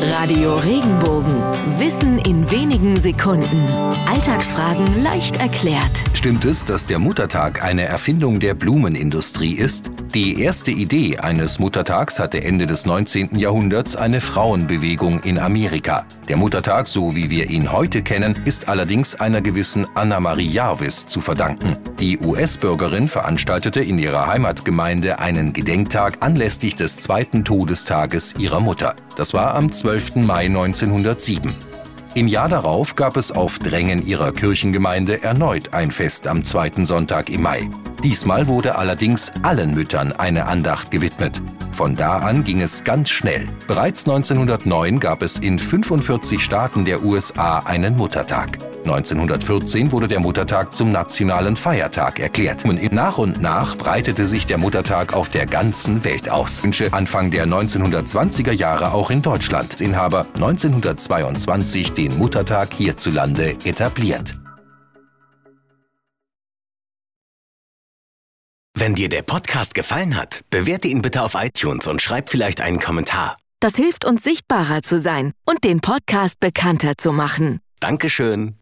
Radio Regenbogen. In wenigen Sekunden. Alltagsfragen leicht erklärt. Stimmt es, dass der Muttertag eine Erfindung der Blumenindustrie ist? Die erste Idee eines Muttertags hatte Ende des 19. Jahrhunderts eine Frauenbewegung in Amerika. Der Muttertag, so wie wir ihn heute kennen, ist allerdings einer gewissen Anna-Marie Jarvis zu verdanken. Die US-Bürgerin veranstaltete in ihrer Heimatgemeinde einen Gedenktag anlässlich des zweiten Todestages ihrer Mutter. Das war am 12. Mai 1907. Im Jahr darauf gab es auf Drängen ihrer Kirchengemeinde erneut ein Fest am zweiten Sonntag im Mai. Diesmal wurde allerdings allen Müttern eine Andacht gewidmet. Von da an ging es ganz schnell. Bereits 1909 gab es in 45 Staaten der USA einen Muttertag. 1914 wurde der Muttertag zum nationalen Feiertag erklärt. Und nach und nach breitete sich der Muttertag auf der ganzen Welt aus. Anfang der 1920er Jahre auch in Deutschland. Inhaber 1922 den Muttertag hierzulande etabliert. Wenn dir der Podcast gefallen hat, bewerte ihn bitte auf iTunes und schreib vielleicht einen Kommentar. Das hilft uns sichtbarer zu sein und den Podcast bekannter zu machen. Dankeschön.